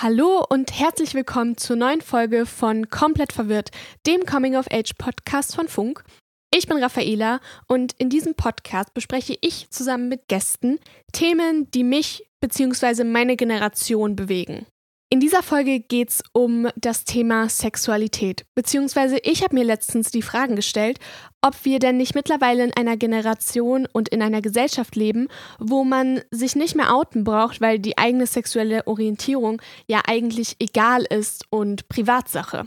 Hallo und herzlich willkommen zur neuen Folge von Komplett verwirrt, dem Coming of Age Podcast von Funk. Ich bin Raffaela und in diesem Podcast bespreche ich zusammen mit Gästen Themen, die mich bzw. meine Generation bewegen. In dieser Folge geht es um das Thema Sexualität, beziehungsweise ich habe mir letztens die Fragen gestellt, ob wir denn nicht mittlerweile in einer Generation und in einer Gesellschaft leben, wo man sich nicht mehr outen braucht, weil die eigene sexuelle Orientierung ja eigentlich egal ist und Privatsache.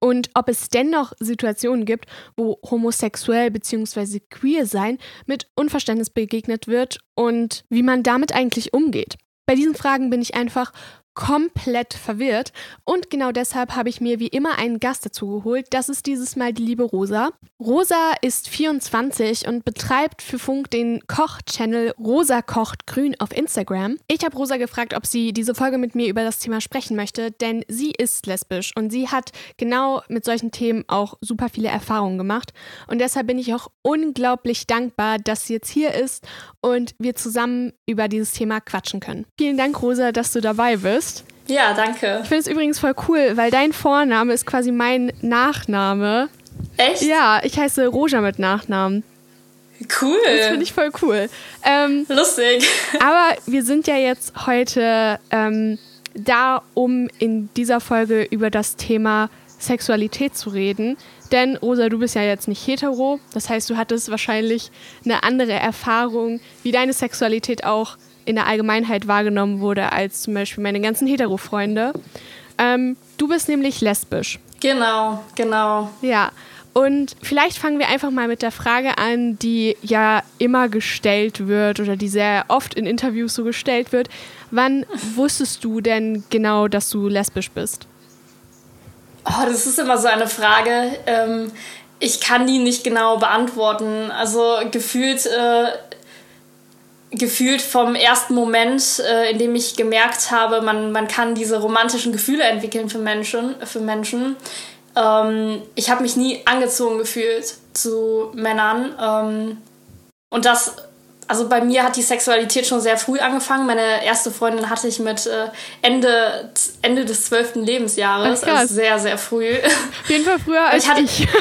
Und ob es dennoch Situationen gibt, wo homosexuell bzw. queer sein mit Unverständnis begegnet wird und wie man damit eigentlich umgeht. Bei diesen Fragen bin ich einfach komplett verwirrt. Und genau deshalb habe ich mir wie immer einen Gast dazu geholt. Das ist dieses Mal die liebe Rosa. Rosa ist 24 und betreibt für Funk den Koch-Channel Rosa kocht grün auf Instagram. Ich habe Rosa gefragt, ob sie diese Folge mit mir über das Thema sprechen möchte, denn sie ist lesbisch und sie hat genau mit solchen Themen auch super viele Erfahrungen gemacht. Und deshalb bin ich auch unglaublich dankbar, dass sie jetzt hier ist und wir zusammen über dieses Thema quatschen können. Vielen Dank, Rosa, dass du dabei bist. Ja, danke. Ich finde es übrigens voll cool, weil dein Vorname ist quasi mein Nachname. Echt? Ja, ich heiße Roja mit Nachnamen. Cool. Das finde ich voll cool. Ähm, Lustig. Aber wir sind ja jetzt heute ähm, da, um in dieser Folge über das Thema Sexualität zu reden. Denn Rosa, du bist ja jetzt nicht hetero. Das heißt, du hattest wahrscheinlich eine andere Erfahrung, wie deine Sexualität auch in der Allgemeinheit wahrgenommen wurde als zum Beispiel meine ganzen Hetero-Freunde. Ähm, du bist nämlich lesbisch. Genau, genau. Ja. Und vielleicht fangen wir einfach mal mit der Frage an, die ja immer gestellt wird oder die sehr oft in Interviews so gestellt wird. Wann wusstest du denn genau, dass du lesbisch bist? Oh, das ist immer so eine Frage. Ähm, ich kann die nicht genau beantworten. Also gefühlt äh, gefühlt vom ersten Moment, äh, in dem ich gemerkt habe, man, man kann diese romantischen Gefühle entwickeln für Menschen. Für Menschen. Ähm, ich habe mich nie angezogen gefühlt zu Männern. Ähm, und das, also bei mir hat die Sexualität schon sehr früh angefangen. Meine erste Freundin hatte ich mit äh, Ende, Ende des zwölften Lebensjahres. Also sehr, sehr früh. Auf jeden Fall früher als ich. Hatte, ich.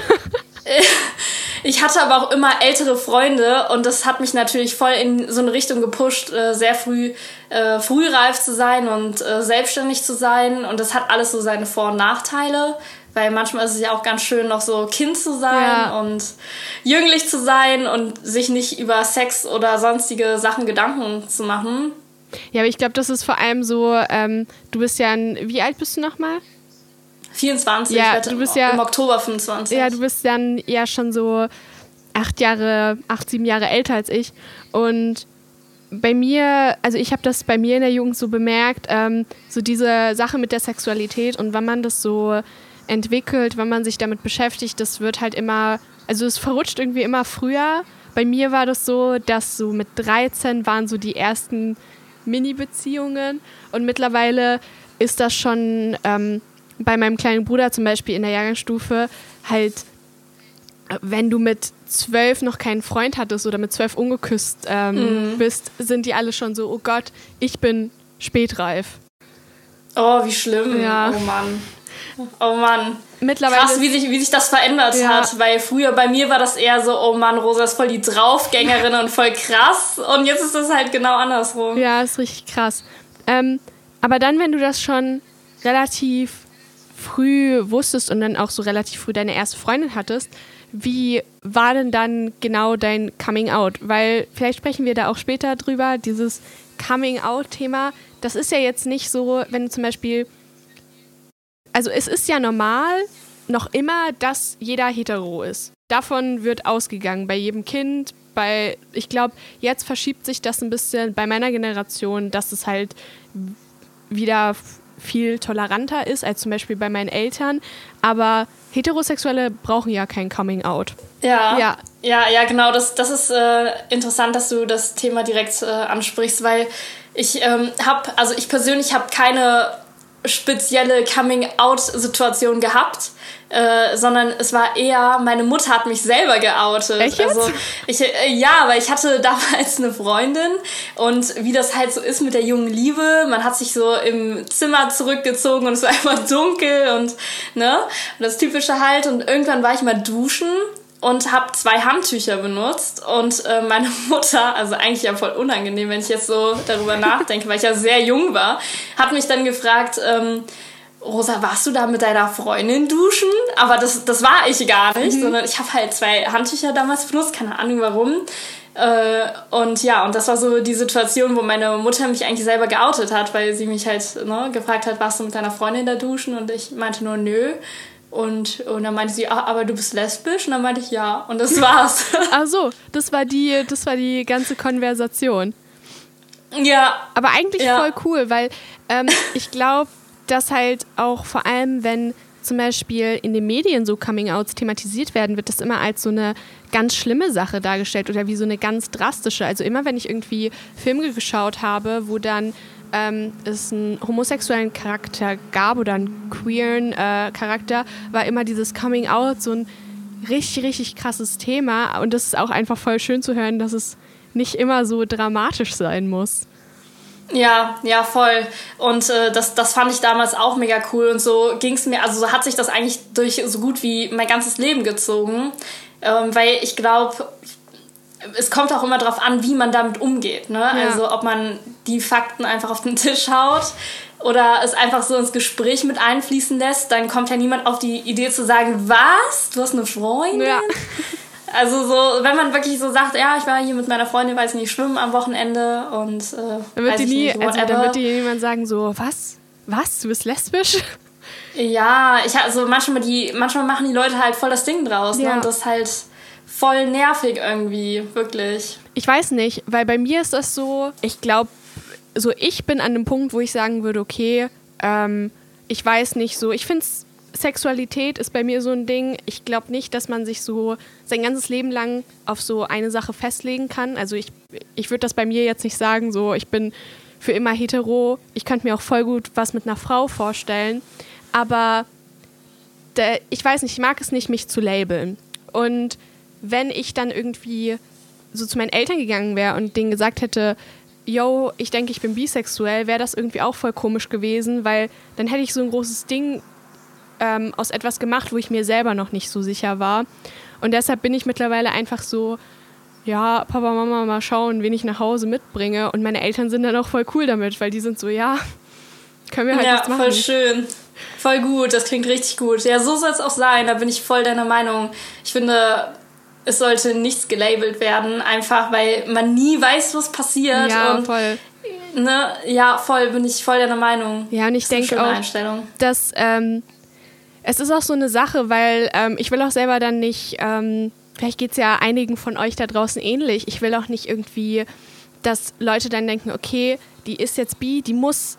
Ich hatte aber auch immer ältere Freunde und das hat mich natürlich voll in so eine Richtung gepusht, äh, sehr früh äh, frühreif zu sein und selbstständig zu sein. Und das hat alles so seine Vor- und Nachteile, weil manchmal ist es ja auch ganz schön, noch so Kind zu sein ja. und jünglich zu sein und sich nicht über Sex oder sonstige Sachen Gedanken zu machen. Ja, aber ich glaube, das ist vor allem so, ähm, du bist ja ein, wie alt bist du nochmal? 24, ja, du bist ja, im Oktober 25. Ja, du bist dann ja schon so acht Jahre, acht, sieben Jahre älter als ich. Und bei mir, also ich habe das bei mir in der Jugend so bemerkt, ähm, so diese Sache mit der Sexualität und wenn man das so entwickelt, wenn man sich damit beschäftigt, das wird halt immer, also es verrutscht irgendwie immer früher. Bei mir war das so, dass so mit 13 waren so die ersten Mini-Beziehungen und mittlerweile ist das schon ähm, bei meinem kleinen Bruder zum Beispiel in der Jahrgangsstufe halt, wenn du mit zwölf noch keinen Freund hattest oder mit zwölf ungeküsst ähm, mhm. bist, sind die alle schon so, oh Gott, ich bin spätreif. Oh, wie schlimm. Ja. Oh Mann. Oh Mann. Mittlerweile Krass, wie sich, wie sich das verändert ja. hat, weil früher bei mir war das eher so, oh Mann, Rosa ist voll die Draufgängerin und voll krass und jetzt ist es halt genau andersrum. Ja, ist richtig krass. Ähm, aber dann, wenn du das schon relativ früh wusstest und dann auch so relativ früh deine erste Freundin hattest, wie war denn dann genau dein Coming Out? Weil vielleicht sprechen wir da auch später drüber, dieses Coming Out-Thema. Das ist ja jetzt nicht so, wenn du zum Beispiel. Also, es ist ja normal noch immer, dass jeder hetero ist. Davon wird ausgegangen bei jedem Kind. Bei, ich glaube, jetzt verschiebt sich das ein bisschen bei meiner Generation, dass es halt wieder viel toleranter ist als zum Beispiel bei meinen Eltern. Aber Heterosexuelle brauchen ja kein Coming Out. Ja, ja, ja, ja genau. Das, das ist äh, interessant, dass du das Thema direkt äh, ansprichst, weil ich ähm, habe, also ich persönlich habe keine spezielle Coming-out-Situation gehabt, äh, sondern es war eher, meine Mutter hat mich selber geoutet. Echt? Also ich, äh, ja, weil ich hatte damals eine Freundin und wie das halt so ist mit der jungen Liebe, man hat sich so im Zimmer zurückgezogen und es war immer dunkel und ne, und das typische halt und irgendwann war ich mal duschen und habe zwei Handtücher benutzt und äh, meine Mutter, also eigentlich ja voll unangenehm, wenn ich jetzt so darüber nachdenke, weil ich ja sehr jung war, hat mich dann gefragt, ähm, Rosa, warst du da mit deiner Freundin duschen? Aber das, das war ich gar nicht, mhm. sondern ich habe halt zwei Handtücher damals benutzt, keine Ahnung warum. Äh, und ja, und das war so die Situation, wo meine Mutter mich eigentlich selber geoutet hat, weil sie mich halt ne, gefragt hat, warst du mit deiner Freundin da duschen? Und ich meinte nur, nö. Und, und dann meinte sie, ah, aber du bist lesbisch? Und dann meinte ich, ja. Und das war's. Ach so, das war die, das war die ganze Konversation. Ja. Aber eigentlich ja. voll cool, weil ähm, ich glaube, dass halt auch vor allem, wenn zum Beispiel in den Medien so Coming-Outs thematisiert werden, wird das immer als so eine ganz schlimme Sache dargestellt oder wie so eine ganz drastische. Also immer, wenn ich irgendwie Filme geschaut habe, wo dann ähm, es einen homosexuellen Charakter gab oder einen queeren äh, Charakter, war immer dieses Coming Out so ein richtig, richtig krasses Thema. Und das ist auch einfach voll schön zu hören, dass es nicht immer so dramatisch sein muss. Ja, ja, voll. Und äh, das, das fand ich damals auch mega cool. Und so ging es mir, also so hat sich das eigentlich durch so gut wie mein ganzes Leben gezogen. Ähm, weil ich glaube, es kommt auch immer darauf an, wie man damit umgeht. Ne? Ja. Also ob man die Fakten einfach auf den Tisch haut oder es einfach so ins Gespräch mit einfließen lässt, dann kommt ja niemand auf die Idee zu sagen, was? Du hast eine Freundin? Ja. Also so, wenn man wirklich so sagt, ja, ich war hier mit meiner Freundin, weiß nicht, schwimmen am Wochenende und äh, dann wird die nie, nicht, also dann wird dir jemand sagen so, was? Was? Du bist lesbisch? Ja, ich also manchmal die, manchmal machen die Leute halt voll das Ding draus, ne? ja. ne? Und das halt voll nervig irgendwie, wirklich. Ich weiß nicht, weil bei mir ist das so, ich glaube, so ich bin an dem Punkt, wo ich sagen würde, okay, ähm, ich weiß nicht so, ich finde Sexualität ist bei mir so ein Ding. Ich glaube nicht, dass man sich so sein ganzes Leben lang auf so eine Sache festlegen kann. Also ich, ich würde das bei mir jetzt nicht sagen, so ich bin für immer hetero. Ich könnte mir auch voll gut was mit einer Frau vorstellen. Aber der, ich weiß nicht, ich mag es nicht, mich zu labeln. Und wenn ich dann irgendwie so zu meinen Eltern gegangen wäre und denen gesagt hätte, yo, ich denke, ich bin bisexuell, wäre das irgendwie auch voll komisch gewesen, weil dann hätte ich so ein großes Ding ähm, aus etwas gemacht, wo ich mir selber noch nicht so sicher war. Und deshalb bin ich mittlerweile einfach so, ja, Papa, Mama, mal schauen, wen ich nach Hause mitbringe. Und meine Eltern sind dann auch voll cool damit, weil die sind so, ja, können wir halt ja, nichts machen. Ja, voll schön. Voll gut, das klingt richtig gut. Ja, so soll es auch sein, da bin ich voll deiner Meinung. Ich finde, es sollte nichts gelabelt werden, einfach weil man nie weiß, was passiert. Ja, und, voll. Ne, ja, voll, bin ich voll deiner Meinung. Ja, und ich denke auch, dass ähm, es ist auch so eine Sache, weil ähm, ich will auch selber dann nicht, ähm, vielleicht geht es ja einigen von euch da draußen ähnlich, ich will auch nicht irgendwie, dass Leute dann denken, okay, die ist jetzt bi, die muss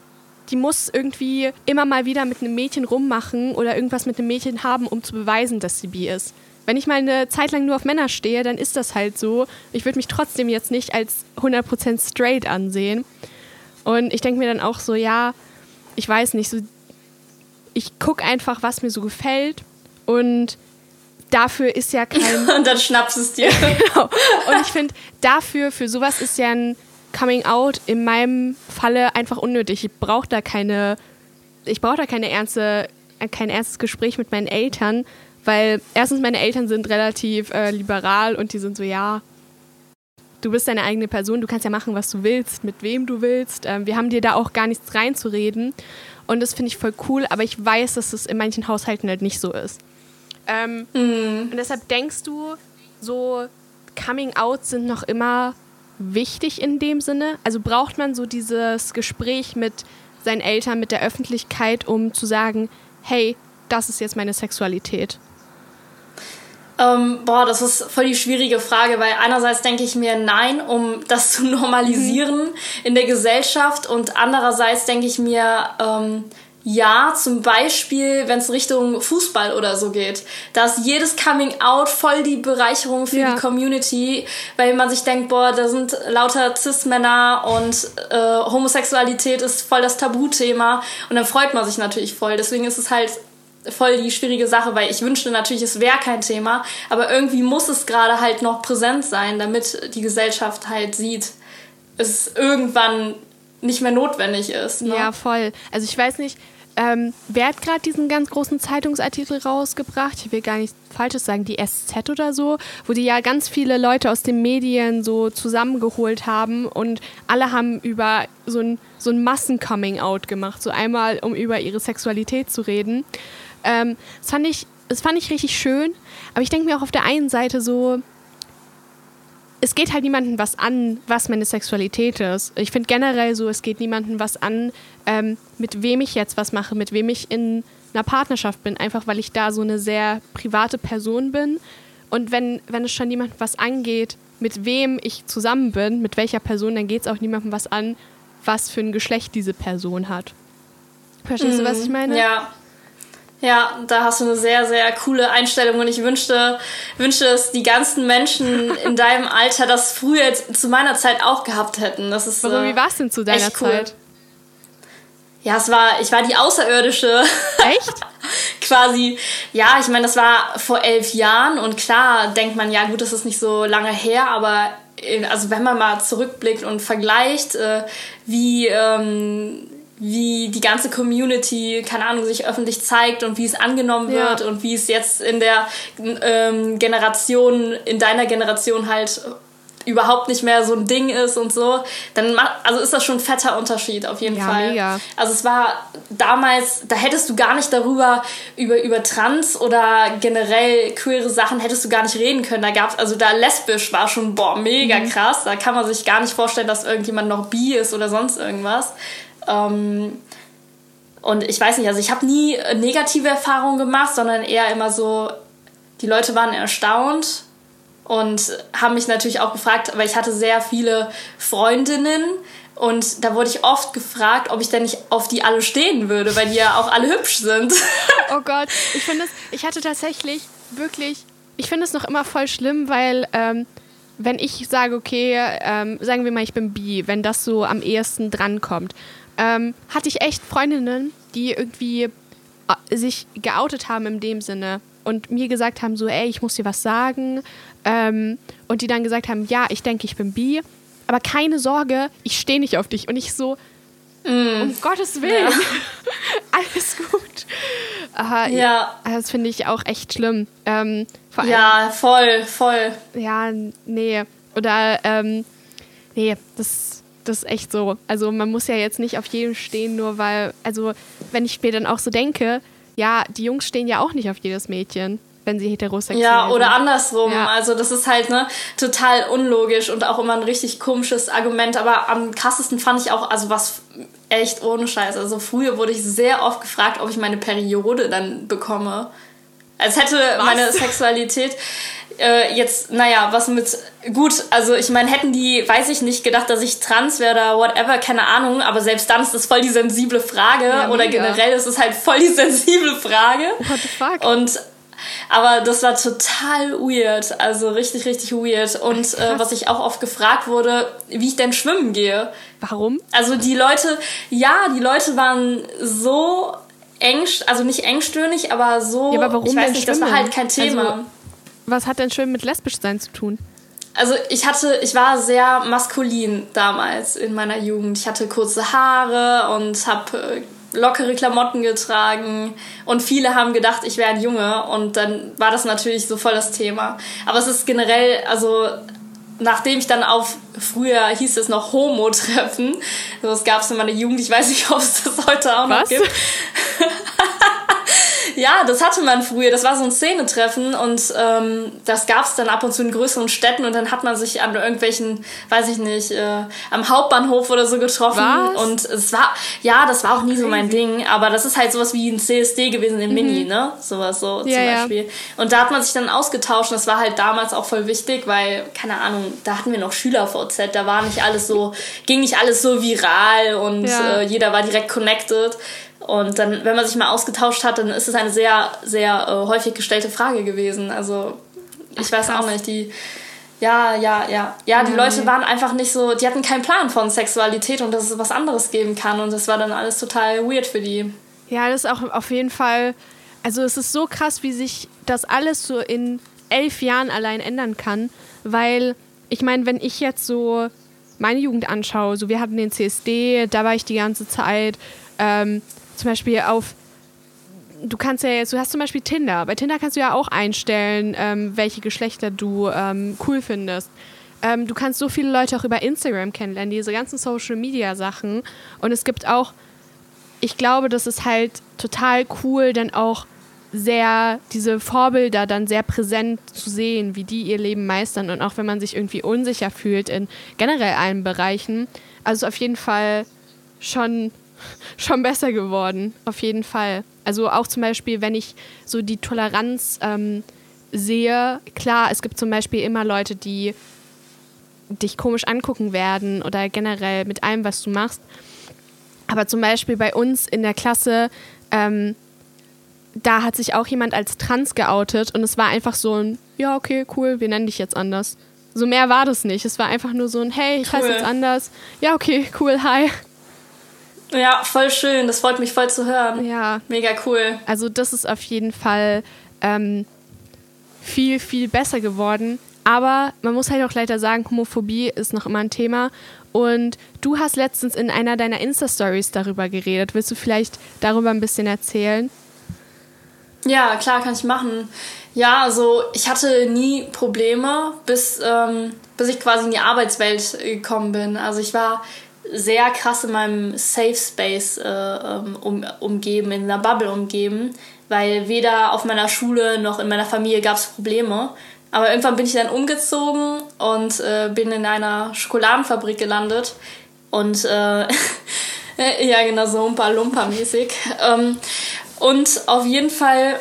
die muss irgendwie immer mal wieder mit einem Mädchen rummachen oder irgendwas mit einem Mädchen haben, um zu beweisen, dass sie bi ist. Wenn ich mal eine Zeit lang nur auf Männer stehe, dann ist das halt so. Ich würde mich trotzdem jetzt nicht als 100% straight ansehen. Und ich denke mir dann auch so, ja, ich weiß nicht, so, ich gucke einfach, was mir so gefällt und dafür ist ja kein... und dann schnappst es dir. genau. Und ich finde, dafür, für sowas ist ja ein Coming Out in meinem Falle einfach unnötig. Ich brauche da keine, ich brauche da keine ernste, kein ernstes Gespräch mit meinen Eltern, weil erstens meine Eltern sind relativ äh, liberal und die sind so, ja, du bist deine eigene Person, du kannst ja machen, was du willst, mit wem du willst. Ähm, wir haben dir da auch gar nichts reinzureden. Und das finde ich voll cool, aber ich weiß, dass es in manchen Haushalten halt nicht so ist. Ähm, mhm. Und deshalb denkst du, so Coming Out sind noch immer wichtig in dem Sinne? Also braucht man so dieses Gespräch mit seinen Eltern, mit der Öffentlichkeit, um zu sagen, hey, das ist jetzt meine Sexualität? Ähm, boah, das ist voll die schwierige Frage, weil einerseits denke ich mir nein, um das zu normalisieren mhm. in der Gesellschaft und andererseits denke ich mir, ähm, ja, zum Beispiel, wenn es Richtung Fußball oder so geht. Da ist jedes Coming Out voll die Bereicherung für ja. die Community, weil man sich denkt, boah, da sind lauter Cis-Männer und äh, Homosexualität ist voll das Tabuthema und dann freut man sich natürlich voll. Deswegen ist es halt voll die schwierige Sache, weil ich wünschte natürlich, es wäre kein Thema, aber irgendwie muss es gerade halt noch präsent sein, damit die Gesellschaft halt sieht, es irgendwann nicht mehr notwendig ist. Ne? Ja, voll. Also ich weiß nicht, ähm, wer hat gerade diesen ganz großen Zeitungsartikel rausgebracht? Ich will gar nichts Falsches sagen, die SZ oder so, wo die ja ganz viele Leute aus den Medien so zusammengeholt haben und alle haben über so ein, so ein Massen-Coming-out gemacht. So einmal, um über ihre Sexualität zu reden. Ähm, das, fand ich, das fand ich richtig schön, aber ich denke mir auch auf der einen Seite so, es geht halt niemandem was an, was meine Sexualität ist. Ich finde generell so, es geht niemandem was an, ähm, mit wem ich jetzt was mache, mit wem ich in einer Partnerschaft bin, einfach weil ich da so eine sehr private Person bin. Und wenn, wenn es schon niemandem was angeht, mit wem ich zusammen bin, mit welcher Person, dann geht es auch niemandem was an, was für ein Geschlecht diese Person hat. Verstehst mhm. du, was ich meine? Ja, ja, da hast du eine sehr, sehr coole Einstellung und ich wünschte, wünschte, dass die ganzen Menschen in deinem Alter das früher zu meiner Zeit auch gehabt hätten. Das ist, Warum, wie war es denn zu deiner cool. Zeit? Ja, es war, ich war die Außerirdische. Echt? Quasi, ja, ich meine, das war vor elf Jahren und klar denkt man, ja gut, das ist nicht so lange her, aber also wenn man mal zurückblickt und vergleicht, äh, wie ähm, wie die ganze Community, keine Ahnung, sich öffentlich zeigt und wie es angenommen wird ja. und wie es jetzt in der ähm, Generation, in deiner Generation halt überhaupt nicht mehr so ein Ding ist und so, dann also ist das schon ein fetter Unterschied auf jeden ja, Fall. Mega. Also es war damals, da hättest du gar nicht darüber über über Trans oder generell queere Sachen hättest du gar nicht reden können. Da gab's also da lesbisch war schon boah mega mhm. krass. Da kann man sich gar nicht vorstellen, dass irgendjemand noch bi ist oder sonst irgendwas. Ähm, und ich weiß nicht, also ich habe nie negative Erfahrungen gemacht, sondern eher immer so, die Leute waren erstaunt und haben mich natürlich auch gefragt, weil ich hatte sehr viele Freundinnen und da wurde ich oft gefragt, ob ich denn nicht auf die alle stehen würde, weil die ja auch alle hübsch sind. Oh Gott, ich finde es, ich hatte tatsächlich wirklich, ich finde es noch immer voll schlimm, weil ähm, wenn ich sage, okay, ähm, sagen wir mal, ich bin bi, wenn das so am ehesten drankommt, ähm, hatte ich echt Freundinnen, die irgendwie äh, sich geoutet haben in dem Sinne und mir gesagt haben, so, ey, ich muss dir was sagen. Ähm, und die dann gesagt haben, ja, ich denke, ich bin bi, aber keine Sorge, ich stehe nicht auf dich. Und ich so, mm. um Gottes Willen, ja. alles gut. Äh, ja. Das finde ich auch echt schlimm. Ähm, ja, voll, voll. Ja, nee. Oder, ähm, nee, das das ist echt so. Also man muss ja jetzt nicht auf jedem stehen, nur weil, also wenn ich mir dann auch so denke, ja, die Jungs stehen ja auch nicht auf jedes Mädchen, wenn sie heterosexuell sind. Ja, oder andersrum. Ja. Also das ist halt ne total unlogisch und auch immer ein richtig komisches Argument. Aber am krassesten fand ich auch, also was echt ohne Scheiß. Also früher wurde ich sehr oft gefragt, ob ich meine Periode dann bekomme. Als hätte was? meine Sexualität äh, jetzt, naja, was mit, gut, also ich meine, hätten die, weiß ich nicht, gedacht, dass ich trans wäre oder whatever, keine Ahnung, aber selbst dann ist das voll die sensible Frage ja, oder generell ist es halt voll die sensible Frage. What the fuck? Und aber das war total weird, also richtig, richtig weird. Und äh, was ich auch oft gefragt wurde, wie ich denn schwimmen gehe. Warum? Also die Leute, ja, die Leute waren so eng, also nicht engstirnig, aber so. Ja, aber warum ich weiß nicht, das war halt kein Thema. Also, was hat denn schön mit lesbisch sein zu tun? Also ich hatte, ich war sehr maskulin damals in meiner Jugend. Ich hatte kurze Haare und habe äh, lockere Klamotten getragen und viele haben gedacht, ich wäre ein Junge und dann war das natürlich so voll das Thema. Aber es ist generell, also nachdem ich dann auf, früher hieß es noch Homo-Treffen, das gab es in meiner Jugend, ich weiß nicht, ob es das heute auch noch Was? gibt. Ja, das hatte man früher. Das war so ein Szenetreffen und ähm, das gab es dann ab und zu in größeren Städten und dann hat man sich an irgendwelchen, weiß ich nicht, äh, am Hauptbahnhof oder so getroffen. Was? Und es war, ja, das war auch nie so mein Ding, aber das ist halt sowas wie ein CSD gewesen im mhm. Mini, ne? Sowas so ja, zum Beispiel. Ja. Und da hat man sich dann ausgetauscht und das war halt damals auch voll wichtig, weil, keine Ahnung, da hatten wir noch Schüler-VZ, da war nicht alles so, ging nicht alles so viral und ja. äh, jeder war direkt connected. Und dann, wenn man sich mal ausgetauscht hat, dann ist es eine sehr, sehr äh, häufig gestellte Frage gewesen. Also ich weiß auch nicht, die. Ja, ja, ja. Ja, die mhm. Leute waren einfach nicht so, die hatten keinen Plan von Sexualität und dass es was anderes geben kann. Und das war dann alles total weird für die. Ja, das ist auch auf jeden Fall. Also es ist so krass, wie sich das alles so in elf Jahren allein ändern kann. Weil, ich meine, wenn ich jetzt so meine Jugend anschaue, so wir hatten den CSD, da war ich die ganze Zeit. Ähm, zum Beispiel auf du kannst ja jetzt, du hast zum Beispiel Tinder. Bei Tinder kannst du ja auch einstellen, ähm, welche Geschlechter du ähm, cool findest. Ähm, du kannst so viele Leute auch über Instagram kennenlernen, diese ganzen Social Media Sachen. Und es gibt auch, ich glaube, das ist halt total cool, dann auch sehr diese Vorbilder dann sehr präsent zu sehen, wie die ihr Leben meistern und auch wenn man sich irgendwie unsicher fühlt in generell allen Bereichen. Also auf jeden Fall schon schon besser geworden, auf jeden Fall. Also auch zum Beispiel, wenn ich so die Toleranz ähm, sehe, klar, es gibt zum Beispiel immer Leute, die dich komisch angucken werden oder generell mit allem, was du machst. Aber zum Beispiel bei uns in der Klasse, ähm, da hat sich auch jemand als trans geoutet und es war einfach so ein, ja, okay, cool, wir nennen dich jetzt anders. So mehr war das nicht. Es war einfach nur so ein, hey, ich cool. heiße jetzt anders. Ja, okay, cool, hi. Ja, voll schön. Das freut mich voll zu hören. Ja. Mega cool. Also das ist auf jeden Fall ähm, viel, viel besser geworden. Aber man muss halt auch leider sagen, Homophobie ist noch immer ein Thema. Und du hast letztens in einer deiner Insta-Stories darüber geredet. Willst du vielleicht darüber ein bisschen erzählen? Ja, klar, kann ich machen. Ja, also ich hatte nie Probleme, bis, ähm, bis ich quasi in die Arbeitswelt gekommen bin. Also ich war sehr krass in meinem Safe Space äh, ähm, um, umgeben, in einer Bubble umgeben, weil weder auf meiner Schule noch in meiner Familie gab es Probleme. Aber irgendwann bin ich dann umgezogen und äh, bin in einer Schokoladenfabrik gelandet. Und äh, ja, genau so Umpa Lumpa mäßig. Ähm, und auf jeden Fall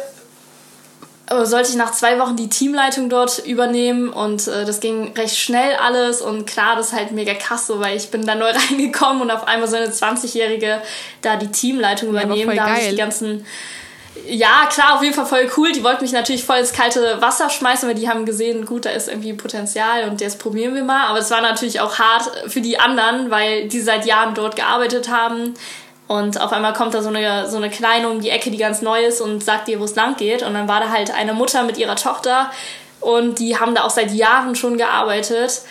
sollte ich nach zwei Wochen die Teamleitung dort übernehmen und äh, das ging recht schnell alles und klar, das ist halt mega krass so, weil ich bin da neu reingekommen und auf einmal so eine 20-Jährige da die Teamleitung übernehmen, ja, da habe ich die ganzen ja, klar, auf jeden Fall voll cool. Die wollten mich natürlich voll ins kalte Wasser schmeißen, weil die haben gesehen, gut, da ist irgendwie Potenzial und jetzt probieren wir mal. Aber es war natürlich auch hart für die anderen, weil die seit Jahren dort gearbeitet haben, und auf einmal kommt da so eine, so eine Kleine um die Ecke, die ganz neu ist und sagt dir, wo es lang geht. Und dann war da halt eine Mutter mit ihrer Tochter und die haben da auch seit Jahren schon gearbeitet.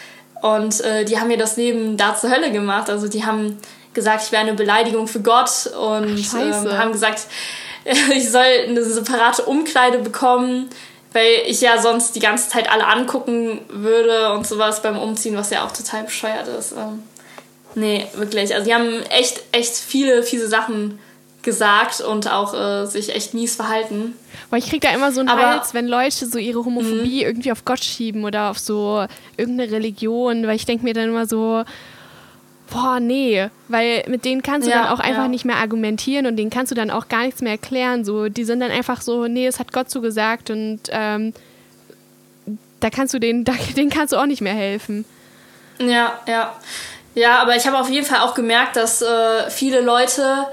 Und äh, die haben mir das Leben da zur Hölle gemacht. Also die haben gesagt, ich wäre eine Beleidigung für Gott und ähm, haben gesagt, ich soll eine separate Umkleide bekommen, weil ich ja sonst die ganze Zeit alle angucken würde und sowas beim Umziehen, was ja auch total bescheuert ist. Ähm, Nee, wirklich. Also die haben echt, echt viele fiese Sachen gesagt und auch äh, sich echt mies verhalten. Weil ich krieg da immer so einen Aber, Hals, wenn Leute so ihre Homophobie mhm. irgendwie auf Gott schieben oder auf so irgendeine Religion, weil ich denke mir dann immer so, boah, nee, weil mit denen kannst du ja, dann auch einfach ja. nicht mehr argumentieren und denen kannst du dann auch gar nichts mehr erklären. So, die sind dann einfach so, nee, es hat Gott so gesagt und ähm, da kannst du denen, da, denen kannst du auch nicht mehr helfen. Ja, ja. Ja, aber ich habe auf jeden Fall auch gemerkt, dass äh, viele Leute,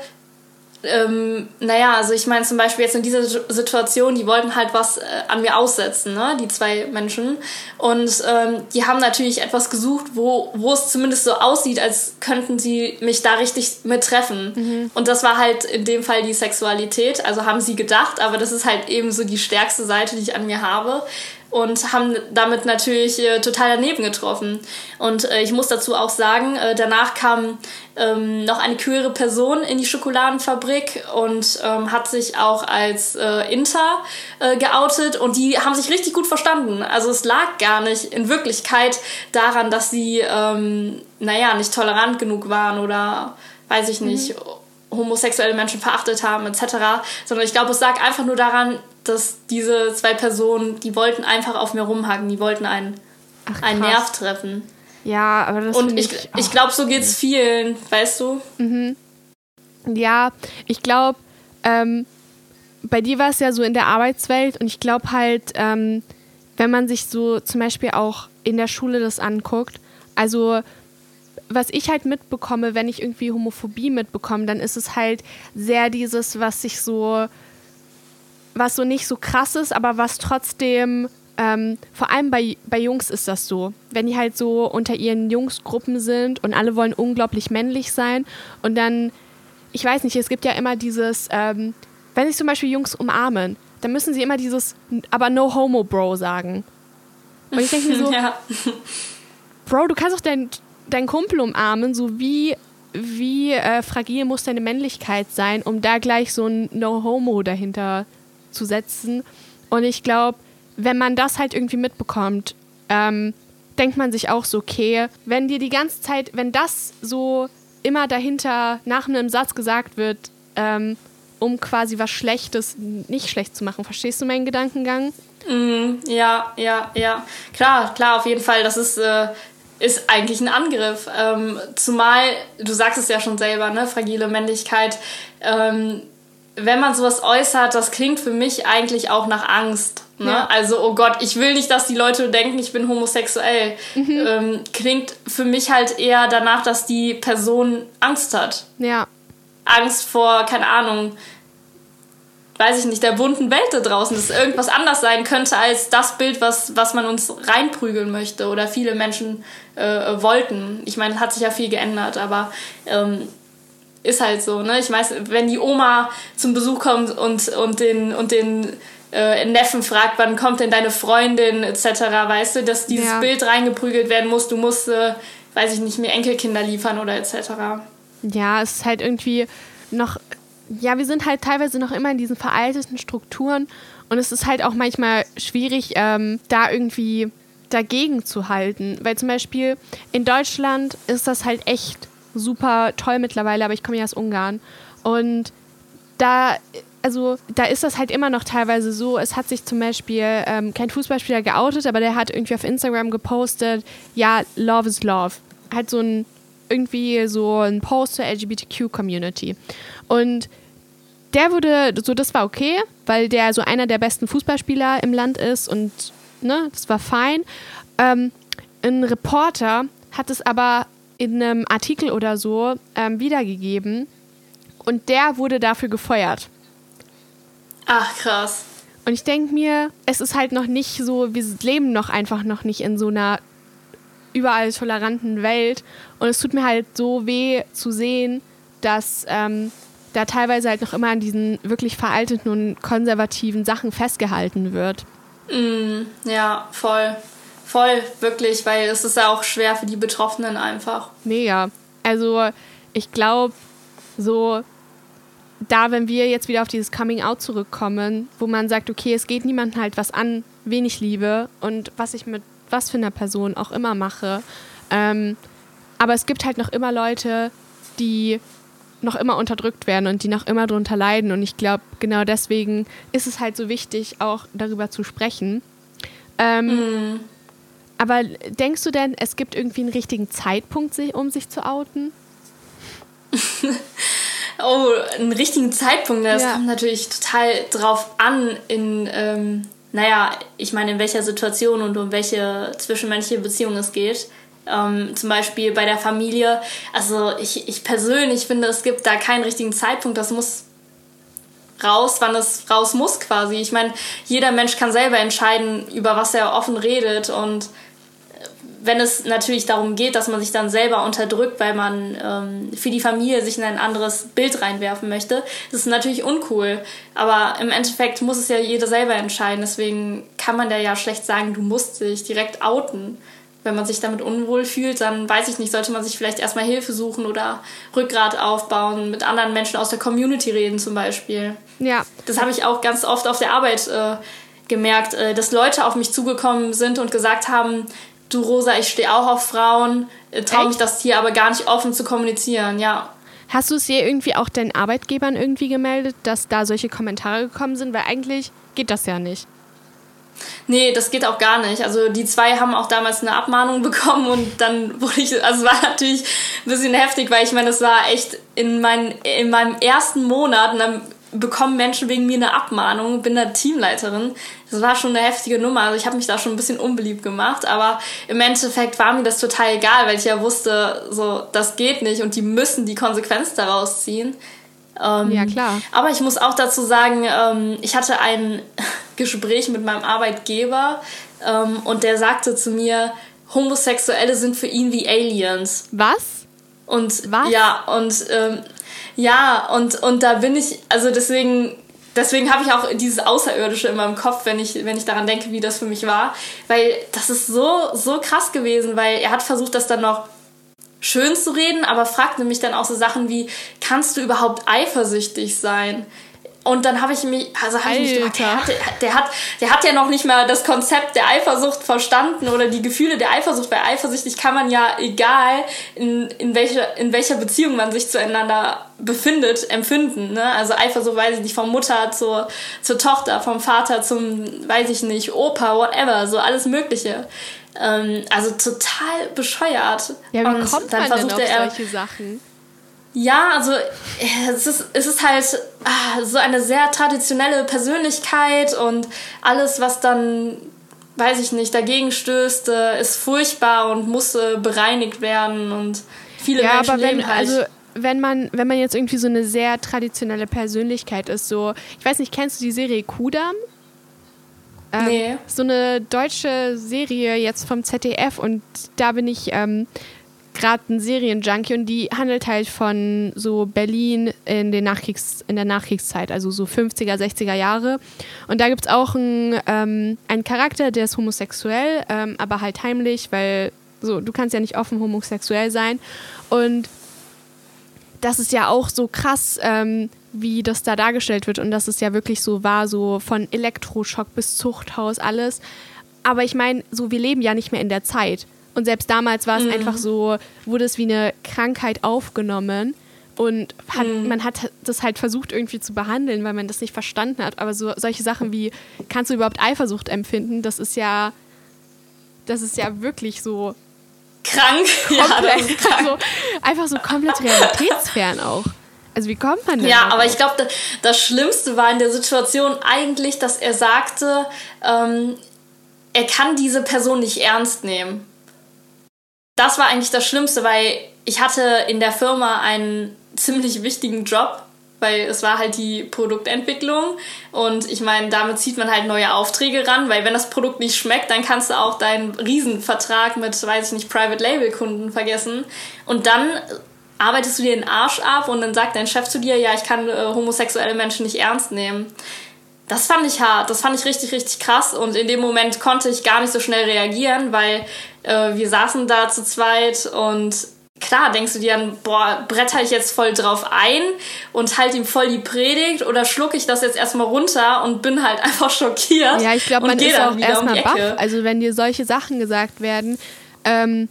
ähm, naja, also ich meine zum Beispiel jetzt in dieser Situation, die wollten halt was äh, an mir aussetzen, ne, die zwei Menschen. Und ähm, die haben natürlich etwas gesucht, wo, wo es zumindest so aussieht, als könnten sie mich da richtig mit treffen. Mhm. Und das war halt in dem Fall die Sexualität, also haben sie gedacht, aber das ist halt eben so die stärkste Seite, die ich an mir habe und haben damit natürlich äh, total daneben getroffen. Und äh, ich muss dazu auch sagen, äh, danach kam ähm, noch eine queere Person in die Schokoladenfabrik und ähm, hat sich auch als äh, Inter äh, geoutet und die haben sich richtig gut verstanden. Also es lag gar nicht in Wirklichkeit daran, dass sie, ähm, naja, nicht tolerant genug waren oder weiß ich nicht. Mhm homosexuelle Menschen verachtet haben, etc. Sondern ich glaube, es lag einfach nur daran, dass diese zwei Personen, die wollten einfach auf mir rumhaken, die wollten einen, Ach, einen Nerv treffen. Ja, aber das Und ich, ich, ich glaube, so geht es vielen, weißt du? Mhm. Ja, ich glaube, ähm, bei dir war es ja so in der Arbeitswelt und ich glaube halt, ähm, wenn man sich so zum Beispiel auch in der Schule das anguckt, also was ich halt mitbekomme, wenn ich irgendwie Homophobie mitbekomme, dann ist es halt sehr dieses, was sich so, was so nicht so krass ist, aber was trotzdem, ähm, vor allem bei, bei Jungs ist das so. Wenn die halt so unter ihren Jungsgruppen sind und alle wollen unglaublich männlich sein und dann, ich weiß nicht, es gibt ja immer dieses, ähm, wenn sich zum Beispiel Jungs umarmen, dann müssen sie immer dieses, aber no homo, Bro sagen. Und ich denke mir so, ja. Bro, du kannst doch deinen dein Kumpel umarmen, so wie, wie äh, fragil muss deine Männlichkeit sein, um da gleich so ein No-Homo dahinter zu setzen. Und ich glaube, wenn man das halt irgendwie mitbekommt, ähm, denkt man sich auch so, okay, wenn dir die ganze Zeit, wenn das so immer dahinter nach einem Satz gesagt wird, ähm, um quasi was Schlechtes nicht schlecht zu machen. Verstehst du meinen Gedankengang? Mm, ja, ja, ja. Klar, klar, auf jeden Fall. Das ist, äh, ist eigentlich ein Angriff. Ähm, zumal, du sagst es ja schon selber, ne, fragile Männlichkeit. Ähm, wenn man sowas äußert, das klingt für mich eigentlich auch nach Angst. Ne? Ja. Also, oh Gott, ich will nicht, dass die Leute denken, ich bin homosexuell. Mhm. Ähm, klingt für mich halt eher danach, dass die Person Angst hat. Ja. Angst vor, keine Ahnung, weiß ich nicht, der bunten Welt da draußen, dass irgendwas anders sein könnte als das Bild, was, was man uns reinprügeln möchte oder viele Menschen äh, wollten. Ich meine, es hat sich ja viel geändert, aber ähm, ist halt so, ne? Ich weiß, wenn die Oma zum Besuch kommt und, und den, und den äh, Neffen fragt, wann kommt denn deine Freundin etc., weißt du, dass dieses ja. Bild reingeprügelt werden muss, du musst, äh, weiß ich nicht, mir Enkelkinder liefern oder etc. Ja, es ist halt irgendwie noch, ja, wir sind halt teilweise noch immer in diesen veralteten Strukturen und es ist halt auch manchmal schwierig, ähm, da irgendwie dagegen zu halten. Weil zum Beispiel in Deutschland ist das halt echt super toll mittlerweile, aber ich komme ja aus Ungarn. Und da, also da ist das halt immer noch teilweise so, es hat sich zum Beispiel ähm, kein Fußballspieler geoutet, aber der hat irgendwie auf Instagram gepostet, ja, Love is Love. Halt so ein irgendwie so ein Post zur LGBTQ-Community. Und der wurde, so das war okay, weil der so einer der besten Fußballspieler im Land ist und ne, das war fein. Ähm, ein Reporter hat es aber in einem Artikel oder so ähm, wiedergegeben und der wurde dafür gefeuert. Ach, krass. Und ich denke mir, es ist halt noch nicht so, wir leben noch einfach noch nicht in so einer überall toleranten Welt. Und es tut mir halt so weh zu sehen, dass ähm, da teilweise halt noch immer an diesen wirklich veralteten und konservativen Sachen festgehalten wird. Mm, ja, voll. Voll, wirklich, weil es ist ja auch schwer für die Betroffenen einfach. Mega. Also ich glaube, so da, wenn wir jetzt wieder auf dieses Coming Out zurückkommen, wo man sagt, okay, es geht niemandem halt was an, wen ich liebe und was ich mit was für einer Person auch immer mache. Ähm, aber es gibt halt noch immer Leute, die noch immer unterdrückt werden und die noch immer darunter leiden. Und ich glaube, genau deswegen ist es halt so wichtig, auch darüber zu sprechen. Ähm, mm. Aber denkst du denn, es gibt irgendwie einen richtigen Zeitpunkt, um sich zu outen? oh, einen richtigen Zeitpunkt, das ja. kommt natürlich total drauf an, in, ähm, naja, ich meine, in welcher Situation und um welche zwischenmenschliche Beziehung es geht. Ähm, zum Beispiel bei der Familie. Also ich, ich persönlich finde, es gibt da keinen richtigen Zeitpunkt. Das muss raus, wann es raus muss quasi. Ich meine, jeder Mensch kann selber entscheiden, über was er offen redet und wenn es natürlich darum geht, dass man sich dann selber unterdrückt, weil man ähm, für die Familie sich in ein anderes Bild reinwerfen möchte, das ist natürlich uncool. Aber im Endeffekt muss es ja jeder selber entscheiden. Deswegen kann man da ja schlecht sagen, du musst dich direkt outen. Wenn man sich damit unwohl fühlt, dann weiß ich nicht, sollte man sich vielleicht erstmal Hilfe suchen oder Rückgrat aufbauen, mit anderen Menschen aus der Community reden zum Beispiel. Ja. Das habe ich auch ganz oft auf der Arbeit äh, gemerkt, äh, dass Leute auf mich zugekommen sind und gesagt haben, du Rosa, ich stehe auch auf Frauen, äh, traue mich das hier aber gar nicht offen zu kommunizieren, ja. Hast du es dir irgendwie auch deinen Arbeitgebern irgendwie gemeldet, dass da solche Kommentare gekommen sind? Weil eigentlich geht das ja nicht. Nee, das geht auch gar nicht. Also die zwei haben auch damals eine Abmahnung bekommen und dann wurde ich, also es war natürlich ein bisschen heftig, weil ich meine, das war echt in, mein, in meinem ersten Monat und dann bekommen Menschen wegen mir eine Abmahnung, bin da Teamleiterin. Das war schon eine heftige Nummer. Also ich habe mich da schon ein bisschen unbeliebt gemacht, aber im Endeffekt war mir das total egal, weil ich ja wusste, so das geht nicht und die müssen die Konsequenz daraus ziehen. Ähm, ja, klar. Aber ich muss auch dazu sagen, ähm, ich hatte ein Gespräch mit meinem Arbeitgeber ähm, und der sagte zu mir, Homosexuelle sind für ihn wie Aliens. Was? Und Was? ja, und ähm, ja, und, und da bin ich, also deswegen, deswegen habe ich auch dieses Außerirdische in meinem Kopf, wenn ich, wenn ich daran denke, wie das für mich war. Weil das ist so, so krass gewesen, weil er hat versucht, das dann noch schön zu reden, aber fragt nämlich dann auch so Sachen wie, kannst du überhaupt eifersüchtig sein? Und dann habe ich mich, also habe ich mich gedacht, der, der, hat, der hat ja noch nicht mal das Konzept der Eifersucht verstanden oder die Gefühle der Eifersucht. Bei eifersüchtig kann man ja, egal in, in, welcher, in welcher Beziehung man sich zueinander befindet, empfinden. Ne? Also Eifersucht, weiß ich nicht, von Mutter zur, zur Tochter, vom Vater zum, weiß ich nicht, Opa, whatever, so alles Mögliche. Ähm, also total bescheuert. Ja, wie Und kommt dann man versucht denn auf er, solche Sachen? Ja, also es ist, es ist halt ah, so eine sehr traditionelle Persönlichkeit und alles, was dann, weiß ich nicht, dagegen stößt, äh, ist furchtbar und muss äh, bereinigt werden und viele ja, Menschen aber wenn, halt. Also wenn man, wenn man jetzt irgendwie so eine sehr traditionelle Persönlichkeit ist, so, ich weiß nicht, kennst du die Serie Kudam? Ähm, nee. So eine deutsche Serie jetzt vom ZDF und da bin ich ähm, gerade ein Serienjunkie und die handelt halt von so Berlin in, den Nachkriegs-, in der Nachkriegszeit, also so 50er, 60er Jahre. Und da gibt es auch einen, ähm, einen Charakter, der ist homosexuell, ähm, aber halt heimlich, weil so, du kannst ja nicht offen homosexuell sein. Und das ist ja auch so krass, ähm, wie das da dargestellt wird und dass es ja wirklich so war, so von Elektroschock bis Zuchthaus, alles. Aber ich meine, so, wir leben ja nicht mehr in der Zeit. Und selbst damals war es mhm. einfach so, wurde es wie eine Krankheit aufgenommen. Und hat, mhm. man hat das halt versucht irgendwie zu behandeln, weil man das nicht verstanden hat. Aber so solche Sachen wie, kannst du überhaupt Eifersucht empfinden, das ist ja, das ist ja wirklich so krank. Komplett, ja, krank. Also einfach so komplett realitätsfern auch. Also wie kommt man denn? Ja, aber ich glaube, das Schlimmste war in der Situation eigentlich, dass er sagte, ähm, er kann diese Person nicht ernst nehmen das war eigentlich das Schlimmste, weil ich hatte in der Firma einen ziemlich wichtigen Job, weil es war halt die Produktentwicklung. Und ich meine, damit zieht man halt neue Aufträge ran, weil wenn das Produkt nicht schmeckt, dann kannst du auch deinen Riesenvertrag mit, weiß ich nicht, Private Label Kunden vergessen. Und dann arbeitest du dir den Arsch ab und dann sagt dein Chef zu dir, ja, ich kann äh, homosexuelle Menschen nicht ernst nehmen. Das fand ich hart, das fand ich richtig, richtig krass. Und in dem Moment konnte ich gar nicht so schnell reagieren, weil äh, wir saßen da zu zweit und klar denkst du dir dann, boah, bretter ich jetzt voll drauf ein und halt ihm voll die Predigt oder schlucke ich das jetzt erstmal runter und bin halt einfach schockiert. Ja, ich glaube, man ist auch erstmal um baff. Also wenn dir solche Sachen gesagt werden, ähm,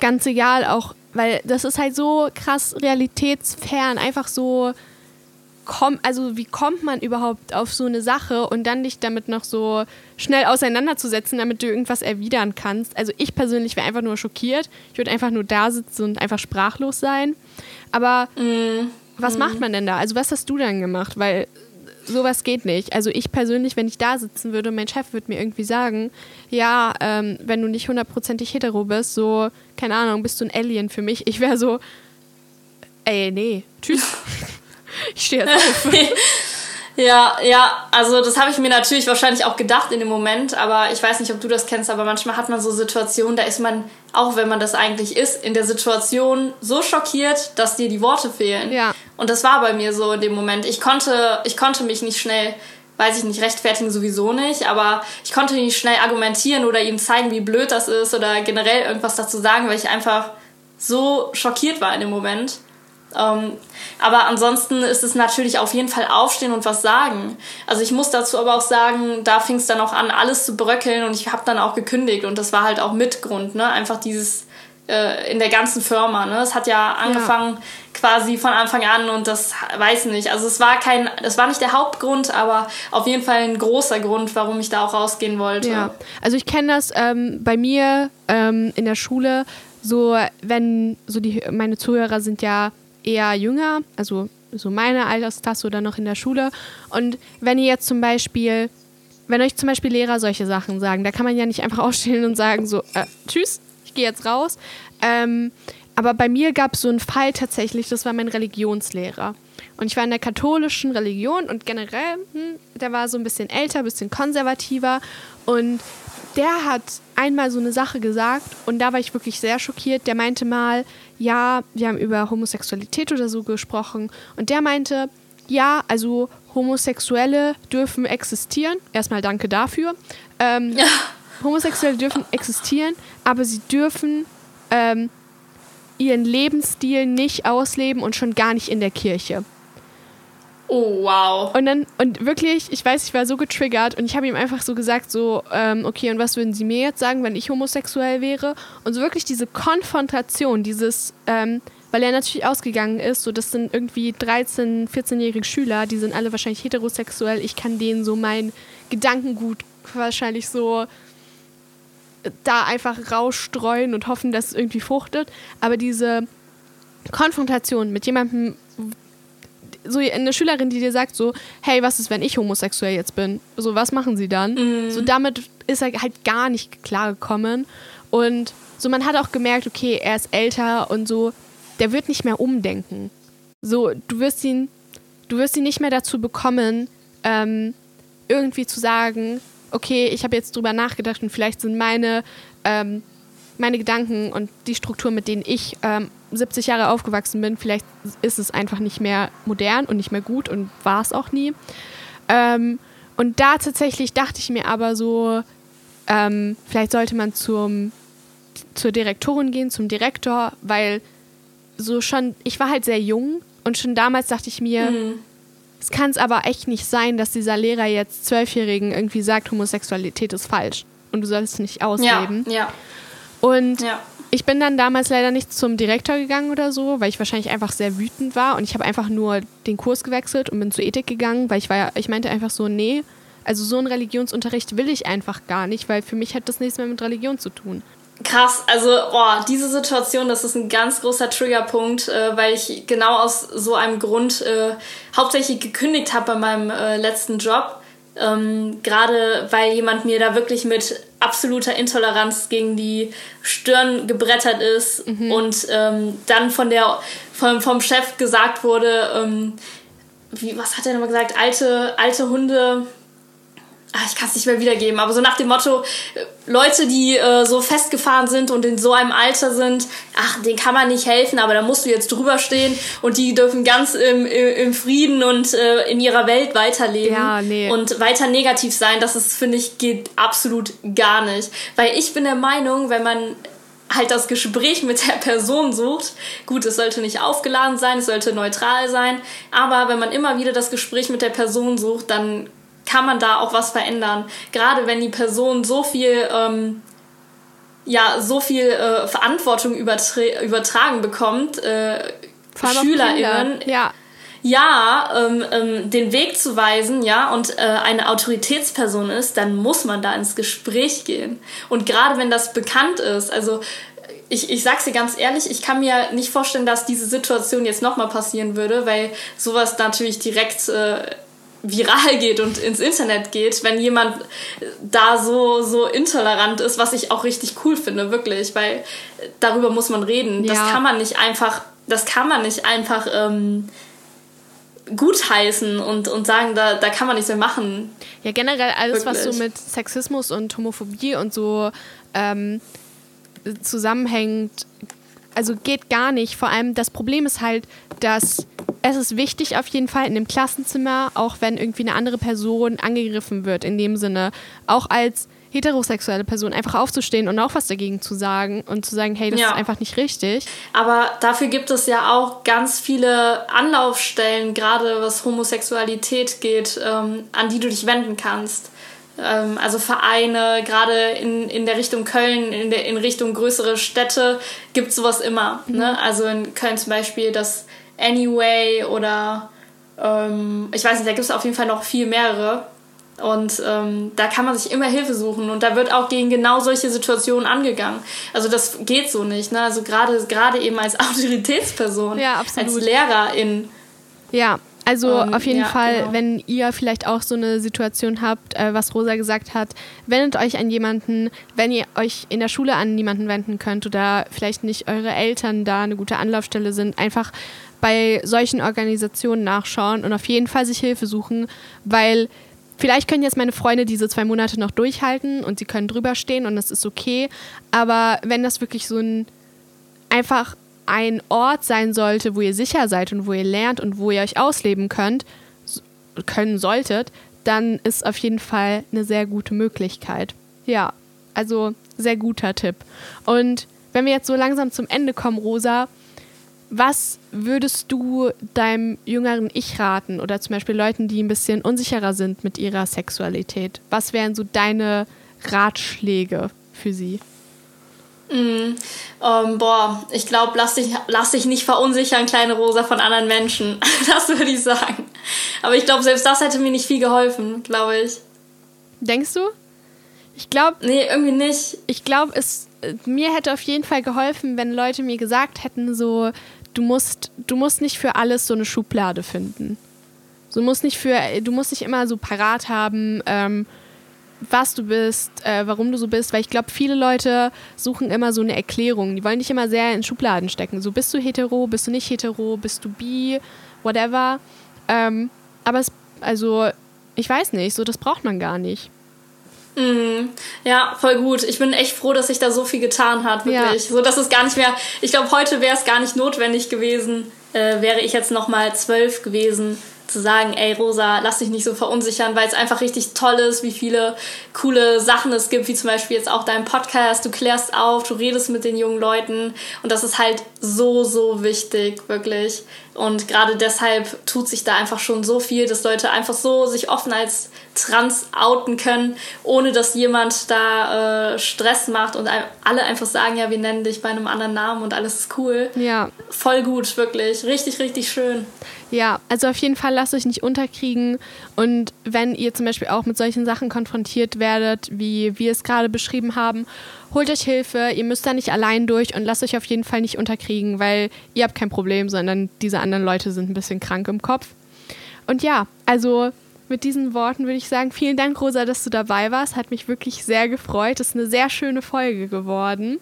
ganz egal auch, weil das ist halt so krass realitätsfern, einfach so komm, also wie kommt man überhaupt auf so eine Sache und dann dich damit noch so schnell auseinanderzusetzen, damit du irgendwas erwidern kannst. Also ich persönlich wäre einfach nur schockiert. Ich würde einfach nur da sitzen und einfach sprachlos sein. Aber mm. was mm. macht man denn da? Also was hast du dann gemacht? Weil sowas geht nicht. Also ich persönlich, wenn ich da sitzen würde und mein Chef würde mir irgendwie sagen, ja, ähm, wenn du nicht hundertprozentig hetero bist, so, keine Ahnung, bist du ein Alien für mich. Ich wäre so, ey, nee, tschüss. Ich stehe jetzt auf. ja, ja, also das habe ich mir natürlich wahrscheinlich auch gedacht in dem Moment, aber ich weiß nicht, ob du das kennst, aber manchmal hat man so Situationen, da ist man, auch wenn man das eigentlich ist, in der Situation so schockiert, dass dir die Worte fehlen. Ja. Und das war bei mir so in dem Moment. Ich konnte, ich konnte mich nicht schnell weiß ich nicht, rechtfertigen sowieso nicht, aber ich konnte nicht schnell argumentieren oder ihm zeigen, wie blöd das ist oder generell irgendwas dazu sagen, weil ich einfach so schockiert war in dem Moment. Ähm, aber ansonsten ist es natürlich auf jeden Fall aufstehen und was sagen. Also ich muss dazu aber auch sagen, da fing es dann auch an, alles zu bröckeln und ich habe dann auch gekündigt und das war halt auch Mitgrund, ne? Einfach dieses äh, in der ganzen Firma. Ne? Es hat ja angefangen ja. quasi von Anfang an und das weiß nicht. Also es war kein, das war nicht der Hauptgrund, aber auf jeden Fall ein großer Grund, warum ich da auch rausgehen wollte. Ja. Also ich kenne das ähm, bei mir ähm, in der Schule so, wenn so die meine Zuhörer sind ja eher jünger, also so meine Altersklasse oder noch in der Schule. Und wenn ihr jetzt zum Beispiel, wenn euch zum Beispiel Lehrer solche Sachen sagen, da kann man ja nicht einfach ausstehen und sagen so, äh, tschüss, ich gehe jetzt raus. Ähm, aber bei mir gab es so einen Fall tatsächlich, das war mein Religionslehrer. Und ich war in der katholischen Religion und generell, hm, der war so ein bisschen älter, ein bisschen konservativer. Und der hat einmal so eine Sache gesagt und da war ich wirklich sehr schockiert. Der meinte mal, ja, wir haben über Homosexualität oder so gesprochen und der meinte, ja, also Homosexuelle dürfen existieren. Erstmal danke dafür. Ähm, ja. Homosexuelle dürfen existieren, aber sie dürfen ähm, ihren Lebensstil nicht ausleben und schon gar nicht in der Kirche. Oh, wow. Und dann, und wirklich, ich weiß, ich war so getriggert und ich habe ihm einfach so gesagt, so, ähm, okay, und was würden Sie mir jetzt sagen, wenn ich homosexuell wäre? Und so wirklich diese Konfrontation, dieses, ähm, weil er natürlich ausgegangen ist, so das sind irgendwie 13, 14-jährige Schüler, die sind alle wahrscheinlich heterosexuell, ich kann denen so mein Gedankengut wahrscheinlich so da einfach rausstreuen und hoffen, dass es irgendwie fruchtet. Aber diese Konfrontation mit jemandem, so eine Schülerin, die dir sagt so, hey, was ist, wenn ich homosexuell jetzt bin? So, was machen sie dann? Mhm. So, damit ist er halt gar nicht klargekommen. Und so, man hat auch gemerkt, okay, er ist älter und so, der wird nicht mehr umdenken. So, du wirst ihn, du wirst ihn nicht mehr dazu bekommen, ähm, irgendwie zu sagen, okay, ich habe jetzt drüber nachgedacht und vielleicht sind meine, ähm, meine Gedanken und die Struktur, mit denen ich ähm, 70 Jahre aufgewachsen bin, vielleicht ist es einfach nicht mehr modern und nicht mehr gut und war es auch nie. Ähm, und da tatsächlich dachte ich mir aber so, ähm, vielleicht sollte man zum, zur Direktorin gehen, zum Direktor, weil so schon, ich war halt sehr jung und schon damals dachte ich mir, mhm. Es kann es aber echt nicht sein, dass dieser Lehrer jetzt Zwölfjährigen irgendwie sagt, Homosexualität ist falsch und du sollst es nicht ausleben. Ja, ja. Und ja. Ich bin dann damals leider nicht zum Direktor gegangen oder so, weil ich wahrscheinlich einfach sehr wütend war und ich habe einfach nur den Kurs gewechselt und bin zur Ethik gegangen, weil ich war ja, ich meinte einfach so, nee, also so einen Religionsunterricht will ich einfach gar nicht, weil für mich hat das nichts mehr mit Religion zu tun. Krass, also boah, diese Situation, das ist ein ganz großer Triggerpunkt, äh, weil ich genau aus so einem Grund äh, hauptsächlich gekündigt habe bei meinem äh, letzten Job ähm, Gerade weil jemand mir da wirklich mit absoluter Intoleranz gegen die Stirn gebrettert ist mhm. und ähm, dann von der, vom, vom Chef gesagt wurde, ähm, wie, was hat er nochmal gesagt, alte, alte Hunde ach, ich kann es nicht mehr wiedergeben, aber so nach dem Motto, Leute, die äh, so festgefahren sind und in so einem Alter sind, ach, denen kann man nicht helfen, aber da musst du jetzt drüber stehen und die dürfen ganz im, im Frieden und äh, in ihrer Welt weiterleben ja, nee. und weiter negativ sein, das ist, finde ich, geht absolut gar nicht. Weil ich bin der Meinung, wenn man halt das Gespräch mit der Person sucht. Gut, es sollte nicht aufgeladen sein, es sollte neutral sein, aber wenn man immer wieder das Gespräch mit der Person sucht, dann kann man da auch was verändern. Gerade wenn die Person so viel, ähm, ja, so viel äh, Verantwortung übertragen bekommt, äh, SchülerInnen. Ja. Ja, ähm, ähm, den Weg zu weisen, ja, und äh, eine Autoritätsperson ist, dann muss man da ins Gespräch gehen. Und gerade wenn das bekannt ist, also ich, ich sag's dir ganz ehrlich, ich kann mir nicht vorstellen, dass diese Situation jetzt nochmal passieren würde, weil sowas natürlich direkt äh, viral geht und ins Internet geht, wenn jemand da so, so intolerant ist, was ich auch richtig cool finde, wirklich, weil darüber muss man reden. Ja. Das kann man nicht einfach, das kann man nicht einfach ähm, gutheißen und, und sagen, da, da kann man nichts mehr machen. Ja, generell alles, wirklich. was so mit Sexismus und Homophobie und so ähm, zusammenhängt, also geht gar nicht. Vor allem das Problem ist halt, dass es ist wichtig auf jeden Fall in dem Klassenzimmer, auch wenn irgendwie eine andere Person angegriffen wird, in dem Sinne, auch als heterosexuelle Person einfach aufzustehen und auch was dagegen zu sagen und zu sagen, hey, das ja. ist einfach nicht richtig. Aber dafür gibt es ja auch ganz viele Anlaufstellen, gerade was Homosexualität geht, ähm, an die du dich wenden kannst. Ähm, also Vereine, gerade in, in der Richtung Köln, in, der, in Richtung größere Städte gibt es sowas immer. Mhm. Ne? Also in Köln zum Beispiel das Anyway oder ähm, ich weiß nicht, da gibt es auf jeden Fall noch viel mehrere. Und ähm, da kann man sich immer Hilfe suchen und da wird auch gegen genau solche Situationen angegangen. Also das geht so nicht. Ne? Also gerade gerade eben als Autoritätsperson, ja, als Lehrerin. Ja, also um, auf jeden ja, Fall, genau. wenn ihr vielleicht auch so eine Situation habt, äh, was Rosa gesagt hat, wendet euch an jemanden, wenn ihr euch in der Schule an niemanden wenden könnt oder vielleicht nicht eure Eltern da eine gute Anlaufstelle sind, einfach bei solchen Organisationen nachschauen und auf jeden Fall sich Hilfe suchen, weil vielleicht können jetzt meine Freunde diese zwei Monate noch durchhalten und sie können drüber stehen und das ist okay, aber wenn das wirklich so ein einfach ein Ort sein sollte, wo ihr sicher seid und wo ihr lernt und wo ihr euch ausleben könnt, können solltet, dann ist auf jeden Fall eine sehr gute Möglichkeit. Ja, also sehr guter Tipp. Und wenn wir jetzt so langsam zum Ende kommen, Rosa, was würdest du deinem jüngeren Ich raten oder zum Beispiel Leuten, die ein bisschen unsicherer sind mit ihrer Sexualität? Was wären so deine Ratschläge für sie? Mm, ähm, boah, ich glaube, lass dich, lass dich nicht verunsichern, kleine Rosa, von anderen Menschen. Das würde ich sagen. Aber ich glaube, selbst das hätte mir nicht viel geholfen, glaube ich. Denkst du? Ich glaube. Nee, irgendwie nicht. Ich glaube, es mir hätte auf jeden Fall geholfen, wenn Leute mir gesagt hätten, so, du musst, du musst nicht für alles so eine Schublade finden. Du musst nicht für, du musst nicht immer so parat haben, ähm, was du bist, äh, warum du so bist, weil ich glaube, viele Leute suchen immer so eine Erklärung. Die wollen dich immer sehr in Schubladen stecken. So, bist du hetero, bist du nicht hetero, bist du bi, whatever. Ähm, aber es, also, ich weiß nicht, so, das braucht man gar nicht. Mhm. Ja, voll gut. Ich bin echt froh, dass sich da so viel getan hat, wirklich. Ja. So, dass es gar nicht mehr, ich glaube, heute wäre es gar nicht notwendig gewesen, äh, wäre ich jetzt nochmal zwölf gewesen, zu sagen, ey Rosa, lass dich nicht so verunsichern, weil es einfach richtig toll ist, wie viele coole Sachen es gibt, wie zum Beispiel jetzt auch dein Podcast, du klärst auf, du redest mit den jungen Leuten und das ist halt so, so wichtig, wirklich. Und gerade deshalb tut sich da einfach schon so viel, dass Leute einfach so sich offen als trans outen können, ohne dass jemand da äh, Stress macht und alle einfach sagen, ja, wir nennen dich bei einem anderen Namen und alles ist cool. Ja. Voll gut, wirklich. Richtig, richtig schön. Ja, also auf jeden Fall lasst euch nicht unterkriegen. Und wenn ihr zum Beispiel auch mit solchen Sachen konfrontiert werdet, wie wir es gerade beschrieben haben, holt euch Hilfe. Ihr müsst da nicht allein durch und lasst euch auf jeden Fall nicht unterkriegen, weil ihr habt kein Problem, sondern diese anderen Leute sind ein bisschen krank im Kopf. Und ja, also mit diesen Worten würde ich sagen, vielen Dank, Rosa, dass du dabei warst. Hat mich wirklich sehr gefreut. Ist eine sehr schöne Folge geworden.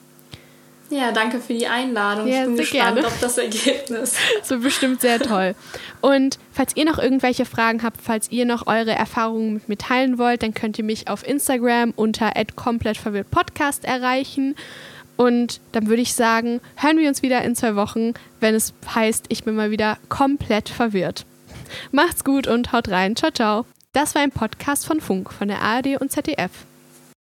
Ja, danke für die Einladung. Ja, ich bin gespannt gerne. auf das Ergebnis. so bestimmt sehr toll. Und falls ihr noch irgendwelche Fragen habt, falls ihr noch eure Erfahrungen mit mir teilen wollt, dann könnt ihr mich auf Instagram unter komplettverwirrtpodcast erreichen. Und dann würde ich sagen, hören wir uns wieder in zwei Wochen, wenn es heißt, ich bin mal wieder komplett verwirrt. Macht's gut und haut rein. Ciao, ciao. Das war ein Podcast von Funk, von der ARD und ZDF.